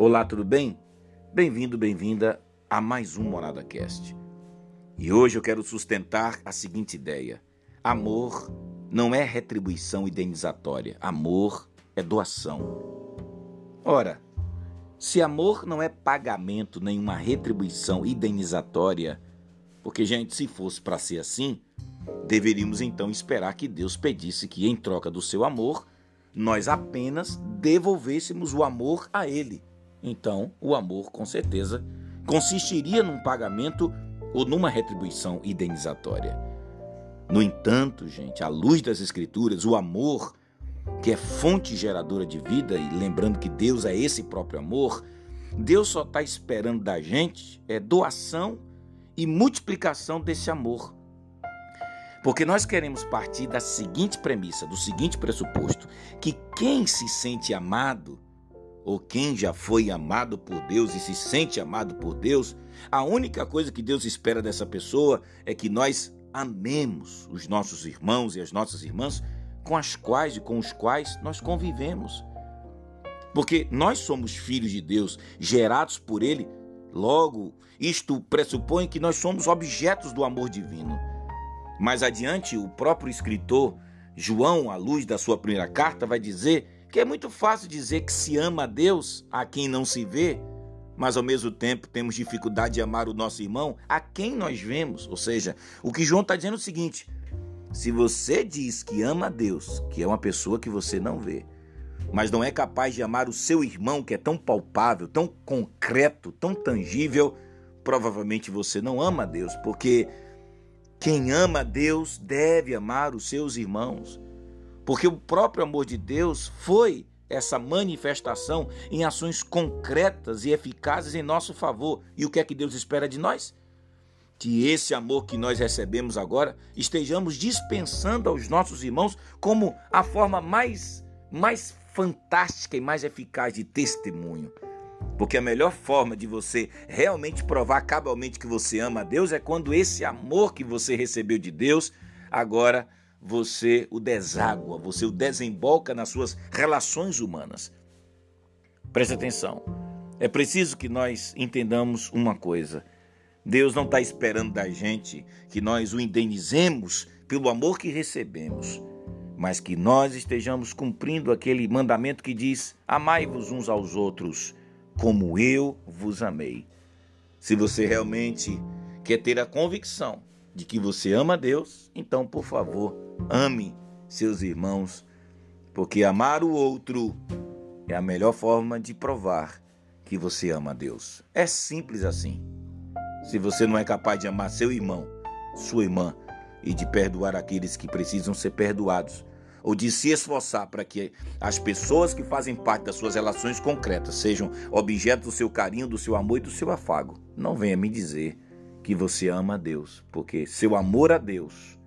Olá, tudo bem? Bem-vindo, bem-vinda a mais um Morada Cast. E hoje eu quero sustentar a seguinte ideia: amor não é retribuição indenizatória, amor é doação. Ora, se amor não é pagamento nenhuma retribuição indenizatória, porque, gente, se fosse para ser assim, deveríamos então esperar que Deus pedisse que, em troca do seu amor, nós apenas devolvêssemos o amor a Ele então o amor, com certeza, consistiria num pagamento ou numa retribuição indenizatória. No entanto, gente, à luz das Escrituras, o amor, que é fonte geradora de vida, e lembrando que Deus é esse próprio amor, Deus só está esperando da gente é doação e multiplicação desse amor. Porque nós queremos partir da seguinte premissa, do seguinte pressuposto: que quem se sente amado ou quem já foi amado por Deus e se sente amado por Deus, a única coisa que Deus espera dessa pessoa é que nós amemos os nossos irmãos e as nossas irmãs com as quais e com os quais nós convivemos. Porque nós somos filhos de Deus, gerados por Ele, logo, isto pressupõe que nós somos objetos do amor divino. Mais adiante, o próprio escritor João, à luz da sua primeira carta, vai dizer que é muito fácil dizer que se ama a Deus a quem não se vê, mas ao mesmo tempo temos dificuldade de amar o nosso irmão a quem nós vemos. Ou seja, o que João está dizendo é o seguinte: se você diz que ama a Deus, que é uma pessoa que você não vê, mas não é capaz de amar o seu irmão, que é tão palpável, tão concreto, tão tangível, provavelmente você não ama a Deus, porque quem ama a Deus deve amar os seus irmãos. Porque o próprio amor de Deus foi essa manifestação em ações concretas e eficazes em nosso favor. E o que é que Deus espera de nós? Que esse amor que nós recebemos agora estejamos dispensando aos nossos irmãos como a forma mais, mais fantástica e mais eficaz de testemunho. Porque a melhor forma de você realmente provar cabalmente que você ama a Deus é quando esse amor que você recebeu de Deus agora você o deságua, você o desemboca nas suas relações humanas. Preste atenção. É preciso que nós entendamos uma coisa. Deus não está esperando da gente que nós o indenizemos pelo amor que recebemos, mas que nós estejamos cumprindo aquele mandamento que diz: Amai-vos uns aos outros, como eu vos amei. Se você realmente quer ter a convicção de que você ama Deus, então, por favor, ame seus irmãos, porque amar o outro é a melhor forma de provar que você ama Deus. É simples assim. Se você não é capaz de amar seu irmão, sua irmã e de perdoar aqueles que precisam ser perdoados, ou de se esforçar para que as pessoas que fazem parte das suas relações concretas sejam objeto do seu carinho, do seu amor e do seu afago, não venha me dizer que você ama a Deus, porque seu amor a Deus,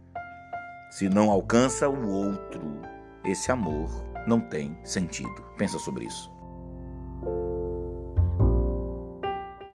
se não alcança o outro, esse amor não tem sentido. Pensa sobre isso.